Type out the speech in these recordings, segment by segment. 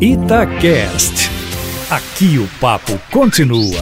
Itacast. Aqui o papo continua.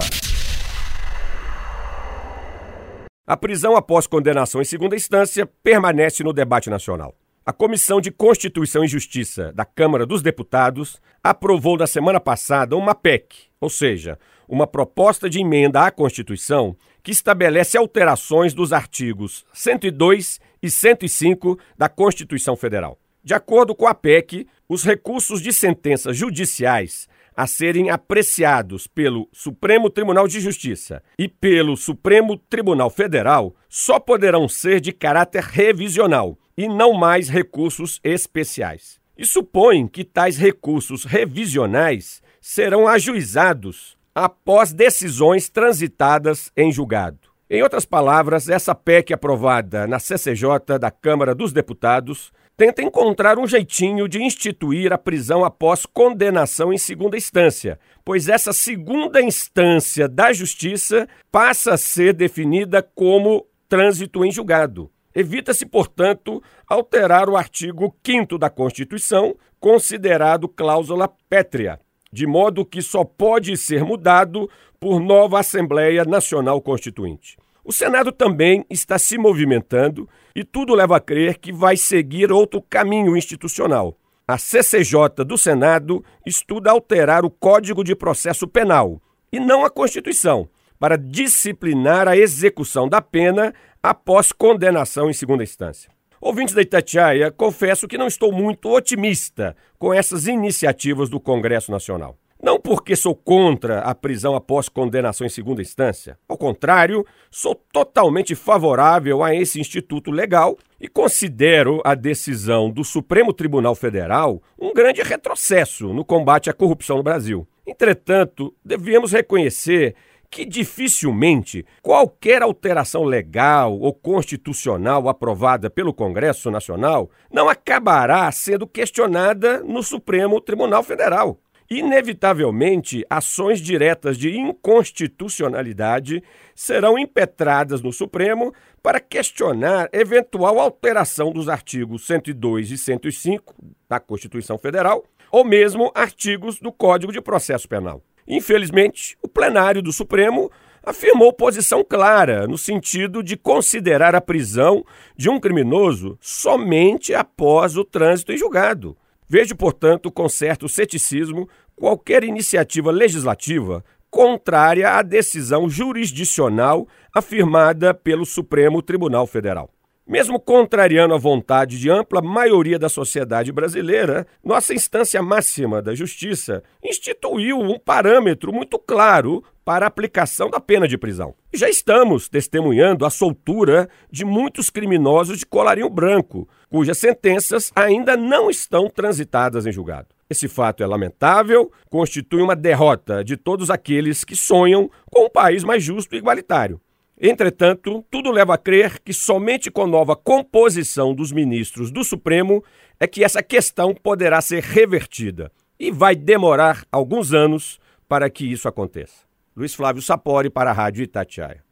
A prisão após condenação em segunda instância permanece no debate nacional. A Comissão de Constituição e Justiça da Câmara dos Deputados aprovou na semana passada uma PEC, ou seja, uma proposta de emenda à Constituição que estabelece alterações dos artigos 102 e 105 da Constituição Federal. De acordo com a PEC, os recursos de sentenças judiciais a serem apreciados pelo Supremo Tribunal de Justiça e pelo Supremo Tribunal Federal só poderão ser de caráter revisional e não mais recursos especiais. E supõe que tais recursos revisionais serão ajuizados após decisões transitadas em julgado. Em outras palavras, essa PEC aprovada na CCJ da Câmara dos Deputados tenta encontrar um jeitinho de instituir a prisão após condenação em segunda instância, pois essa segunda instância da justiça passa a ser definida como trânsito em julgado. Evita-se, portanto, alterar o artigo 5 da Constituição, considerado cláusula pétrea, de modo que só pode ser mudado por nova Assembleia Nacional Constituinte. O Senado também está se movimentando e tudo leva a crer que vai seguir outro caminho institucional. A CCJ do Senado estuda alterar o Código de Processo Penal e não a Constituição, para disciplinar a execução da pena após condenação em segunda instância. Ouvintes da Itatiaia, confesso que não estou muito otimista com essas iniciativas do Congresso Nacional. Não porque sou contra a prisão após condenação em segunda instância. Ao contrário, sou totalmente favorável a esse instituto legal e considero a decisão do Supremo Tribunal Federal um grande retrocesso no combate à corrupção no Brasil. Entretanto, devemos reconhecer que dificilmente qualquer alteração legal ou constitucional aprovada pelo Congresso Nacional não acabará sendo questionada no Supremo Tribunal Federal. Inevitavelmente, ações diretas de inconstitucionalidade serão impetradas no Supremo para questionar eventual alteração dos artigos 102 e 105 da Constituição Federal, ou mesmo artigos do Código de Processo Penal. Infelizmente, o plenário do Supremo afirmou posição clara no sentido de considerar a prisão de um criminoso somente após o trânsito em julgado Vejo, portanto, com certo ceticismo qualquer iniciativa legislativa contrária à decisão jurisdicional afirmada pelo Supremo Tribunal Federal. Mesmo contrariando a vontade de ampla maioria da sociedade brasileira, nossa instância máxima da justiça instituiu um parâmetro muito claro para a aplicação da pena de prisão. Já estamos testemunhando a soltura de muitos criminosos de colarinho branco, cujas sentenças ainda não estão transitadas em julgado. Esse fato é lamentável, constitui uma derrota de todos aqueles que sonham com um país mais justo e igualitário. Entretanto, tudo leva a crer que somente com nova composição dos ministros do Supremo é que essa questão poderá ser revertida. E vai demorar alguns anos para que isso aconteça. Luiz Flávio Sapori para a Rádio Itatiaia.